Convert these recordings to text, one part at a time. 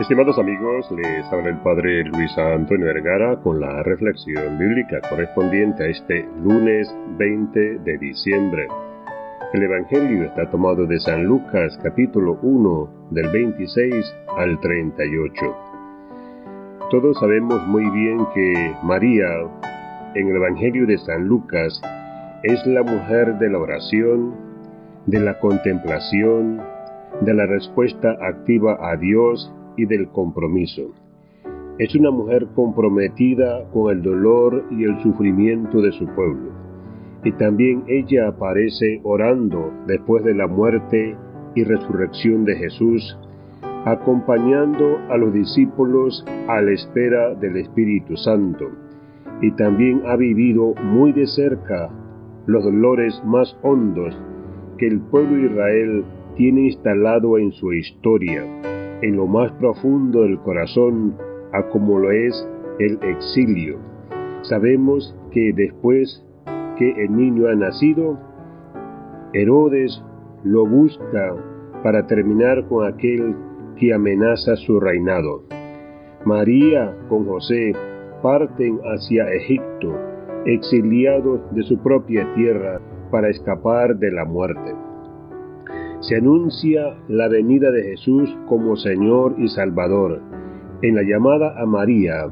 Estimados amigos, les habla el Padre Luis Antonio Vergara con la reflexión bíblica correspondiente a este lunes 20 de diciembre. El Evangelio está tomado de San Lucas capítulo 1 del 26 al 38. Todos sabemos muy bien que María, en el Evangelio de San Lucas, es la mujer de la oración, de la contemplación, de la respuesta activa a Dios y del compromiso. Es una mujer comprometida con el dolor y el sufrimiento de su pueblo. Y también ella aparece orando después de la muerte y resurrección de Jesús, acompañando a los discípulos a la espera del Espíritu Santo. Y también ha vivido muy de cerca los dolores más hondos que el pueblo de Israel tiene instalado en su historia en lo más profundo del corazón a como lo es el exilio. Sabemos que después que el niño ha nacido, Herodes lo busca para terminar con aquel que amenaza su reinado. María con José parten hacia Egipto, exiliados de su propia tierra para escapar de la muerte se anuncia la venida de Jesús como Señor y Salvador. En la llamada a María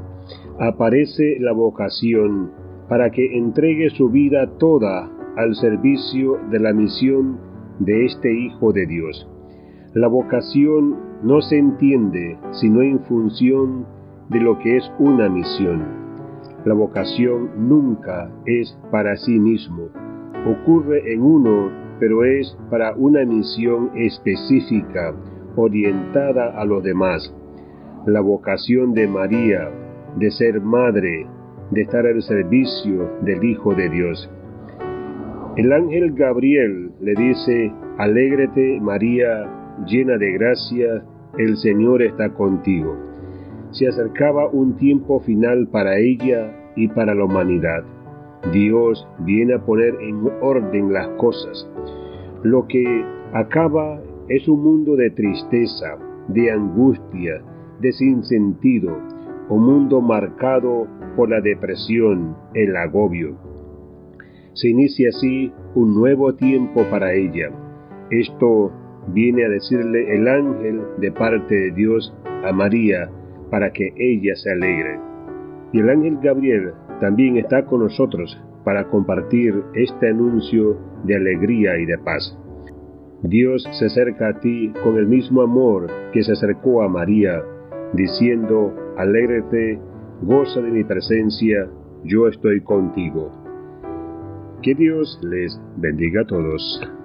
aparece la vocación para que entregue su vida toda al servicio de la misión de este Hijo de Dios. La vocación no se entiende sino en función de lo que es una misión. La vocación nunca es para sí mismo. Ocurre en uno pero es para una misión específica orientada a los demás. La vocación de María de ser madre, de estar al servicio del Hijo de Dios. El ángel Gabriel le dice, Alégrate María, llena de gracia, el Señor está contigo. Se acercaba un tiempo final para ella y para la humanidad. Dios viene a poner en orden las cosas. Lo que acaba es un mundo de tristeza, de angustia, de sinsentido, un mundo marcado por la depresión, el agobio. Se inicia así un nuevo tiempo para ella. Esto viene a decirle el ángel de parte de Dios a María para que ella se alegre. Y el ángel Gabriel también está con nosotros para compartir este anuncio de alegría y de paz. Dios se acerca a ti con el mismo amor que se acercó a María, diciendo, alégrate, goza de mi presencia, yo estoy contigo. Que Dios les bendiga a todos.